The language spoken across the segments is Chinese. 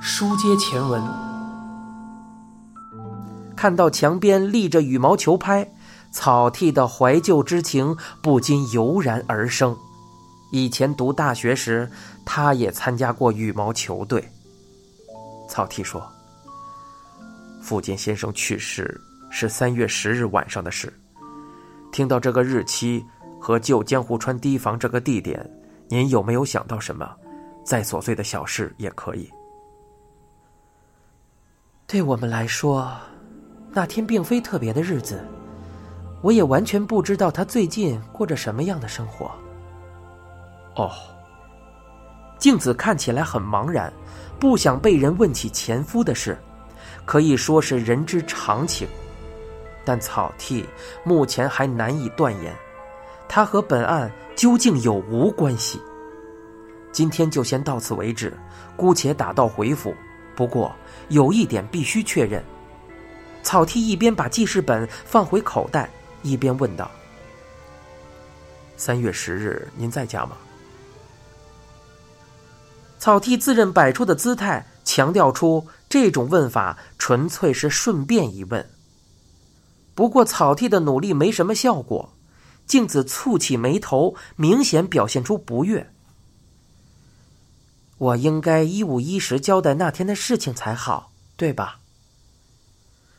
书接前文，看到墙边立着羽毛球拍，草剃的怀旧之情不禁油然而生。以前读大学时，他也参加过羽毛球队。草剃说：“福建先生去世是三月十日晚上的事。听到这个日期和旧江户川堤防这个地点，您有没有想到什么？再琐碎的小事也可以。”对我们来说，那天并非特别的日子。我也完全不知道他最近过着什么样的生活。哦，静子看起来很茫然，不想被人问起前夫的事，可以说是人之常情。但草剃目前还难以断言，他和本案究竟有无关系。今天就先到此为止，姑且打道回府。不过有一点必须确认。草剃一边把记事本放回口袋，一边问道：“三月十日，您在家吗？”草剃自认摆出的姿态，强调出这种问法纯粹是顺便一问。不过草剃的努力没什么效果，镜子蹙起眉头，明显表现出不悦。我应该一五一十交代那天的事情才好，对吧？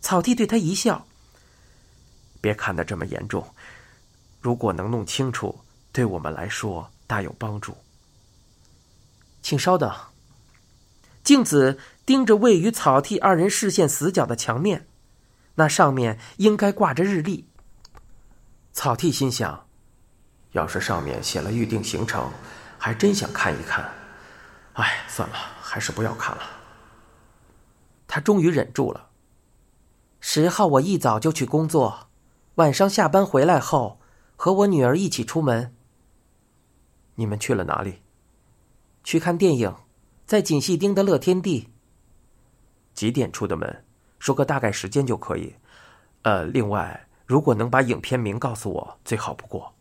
草剃对他一笑。别看得这么严重，如果能弄清楚，对我们来说大有帮助。请稍等。镜子盯着位于草剃二人视线死角的墙面，那上面应该挂着日历。草剃心想，要是上面写了预定行程，还真想看一看。哎，算了，还是不要看了。他终于忍住了。十号我一早就去工作，晚上下班回来后，和我女儿一起出门。你们去了哪里？去看电影，在锦细町的乐天地。几点出的门？说个大概时间就可以。呃，另外，如果能把影片名告诉我，最好不过。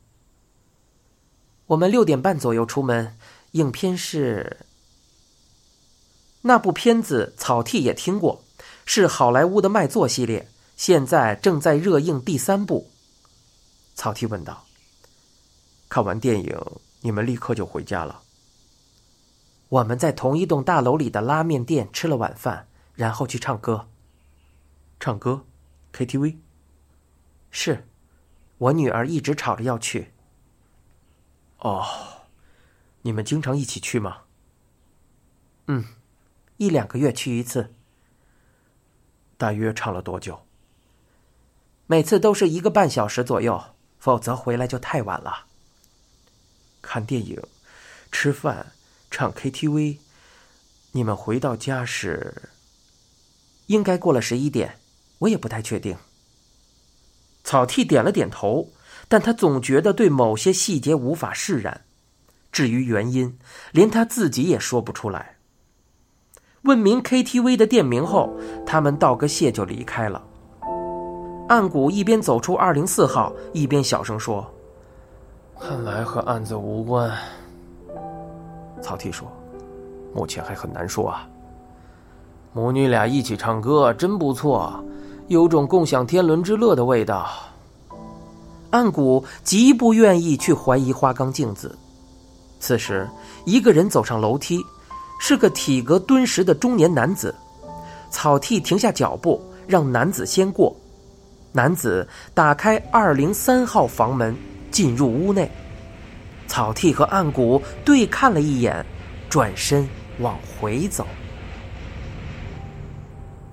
我们六点半左右出门，影片是。那部片子草剃也听过，是好莱坞的卖座系列，现在正在热映第三部。草剃问道：“看完电影，你们立刻就回家了？”我们在同一栋大楼里的拉面店吃了晚饭，然后去唱歌。唱歌，KTV。是，我女儿一直吵着要去。哦，你们经常一起去吗？嗯。一两个月去一次。大约唱了多久？每次都是一个半小时左右，否则回来就太晚了。看电影、吃饭、唱 KTV，你们回到家时，应该过了十一点，我也不太确定。草剃点了点头，但他总觉得对某些细节无法释然。至于原因，连他自己也说不出来。问明 KTV 的店名后，他们道个谢就离开了。岸谷一边走出二零四号，一边小声说：“看来和案子无关。”草剃说：“目前还很难说啊。”母女俩一起唱歌真不错，有种共享天伦之乐的味道。岸谷极不愿意去怀疑花冈镜子。此时，一个人走上楼梯。是个体格敦实的中年男子，草剃停下脚步，让男子先过。男子打开二零三号房门，进入屋内。草剃和岸谷对看了一眼，转身往回走。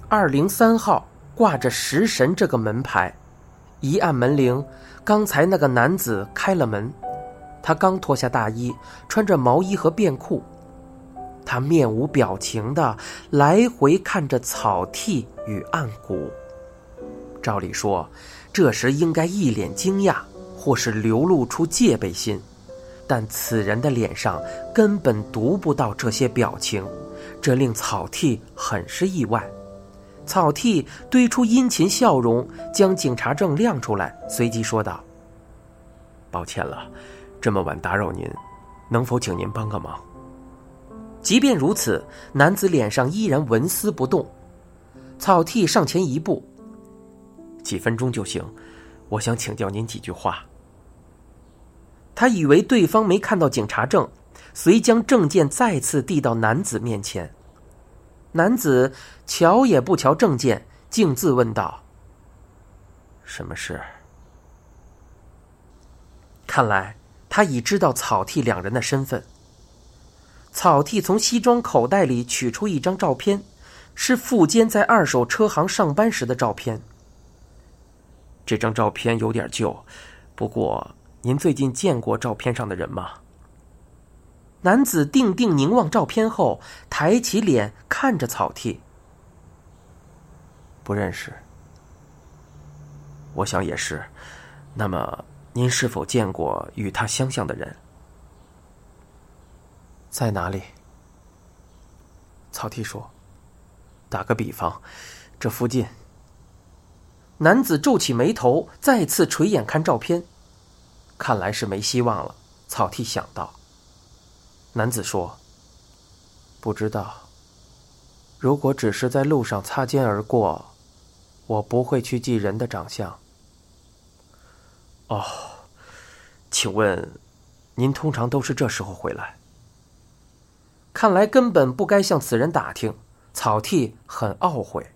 二零三号挂着“食神”这个门牌，一按门铃，刚才那个男子开了门。他刚脱下大衣，穿着毛衣和便裤。他面无表情的来回看着草剃与暗谷。照理说，这时应该一脸惊讶，或是流露出戒备心，但此人的脸上根本读不到这些表情，这令草剃很是意外。草剃堆出殷勤笑容，将警察证亮出来，随即说道：“抱歉了，这么晚打扰您，能否请您帮个忙？”即便如此，男子脸上依然纹丝不动。草剃上前一步：“几分钟就行，我想请教您几句话。”他以为对方没看到警察证，遂将证件再次递到男子面前。男子瞧也不瞧证件，径自问道：“什么事？”看来他已知道草剃两人的身份。草剃从西装口袋里取出一张照片，是富坚在二手车行上班时的照片。这张照片有点旧，不过。您最近见过照片上的人吗？男子定定凝望照片后，抬起脸看着草剃。不认识。我想也是。那么，您是否见过与他相像的人？在哪里？草剃说：“打个比方，这附近。”男子皱起眉头，再次垂眼看照片。看来是没希望了，草剃想到。男子说：“不知道。如果只是在路上擦肩而过，我不会去记人的长相。”哦，请问，您通常都是这时候回来？看来根本不该向此人打听。草剃很懊悔。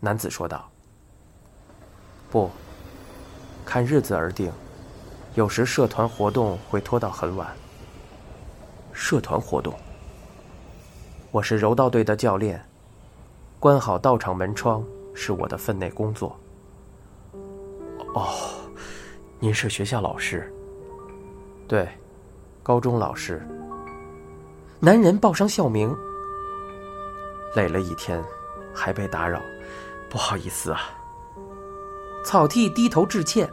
男子说道：“不，看日子而定。”有时社团活动会拖到很晚。社团活动，我是柔道队的教练，关好道场门窗是我的分内工作。哦，您是学校老师？对，高中老师。男人报上校名。累了一天，还被打扰，不好意思啊。草剃低头致歉。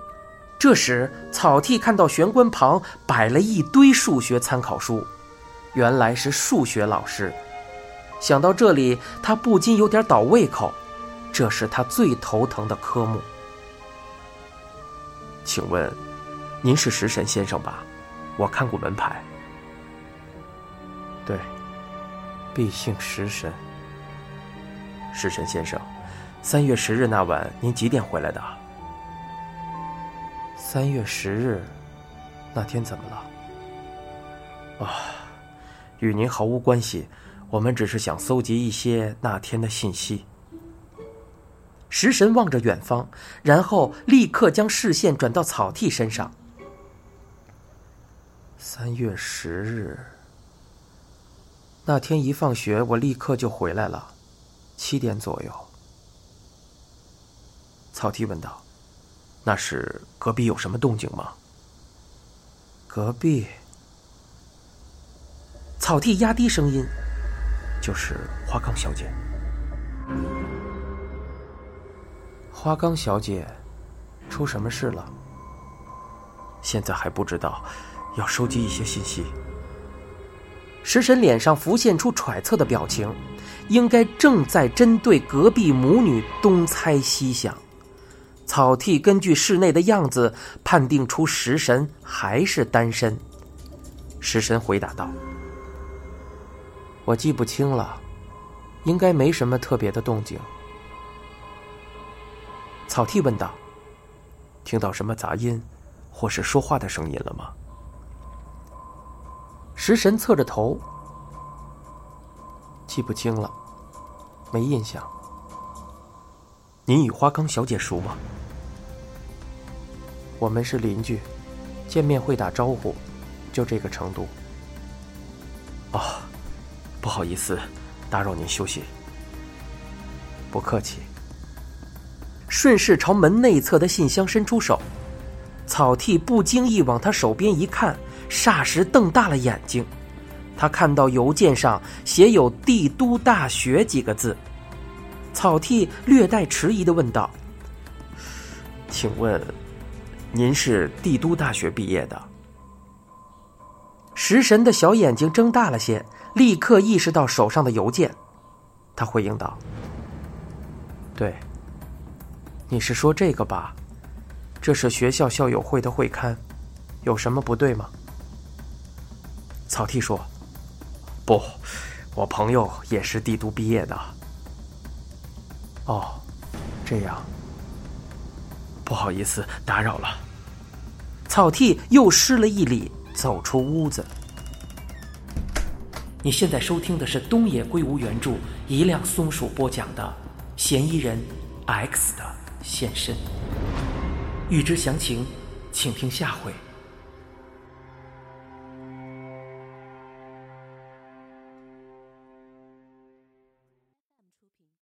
这时，草剃看到玄关旁摆了一堆数学参考书，原来是数学老师。想到这里，他不禁有点倒胃口，这是他最头疼的科目。请问，您是食神先生吧？我看过门牌。对，必姓食神。食神先生，三月十日那晚您几点回来的？三月十日，那天怎么了？啊，与您毫无关系，我们只是想搜集一些那天的信息。食神望着远方，然后立刻将视线转到草剃身上。三月十日，那天一放学，我立刻就回来了，七点左右。草剃问道。那是隔壁有什么动静吗？隔壁，草地压低声音，就是花岗小姐。花岗小姐，出什么事了？现在还不知道，要收集一些信息。食神脸上浮现出揣测的表情，应该正在针对隔壁母女东猜西想。草剃根据室内的样子判定出食神还是单身。食神回答道：“我记不清了，应该没什么特别的动静。”草剃问道：“听到什么杂音，或是说话的声音了吗？”食神侧着头：“记不清了，没印象。”您与花岗小姐熟吗？我们是邻居，见面会打招呼，就这个程度。哦，不好意思，打扰您休息。不客气。顺势朝门内侧的信箱伸出手，草剃不经意往他手边一看，霎时瞪大了眼睛。他看到邮件上写有“帝都大学”几个字。草剃略带迟疑的问道：“请问，您是帝都大学毕业的？”食神的小眼睛睁大了些，立刻意识到手上的邮件，他回应道：“对，你是说这个吧？这是学校校友会的会刊，有什么不对吗？”草剃说：“不，我朋友也是帝都毕业的。哦，这样，不好意思打扰了。草剃又施了一礼，走出屋子。你现在收听的是东野圭吾原著、一辆松鼠播讲的《嫌疑人 X 的现身》。欲知详情，请听下回。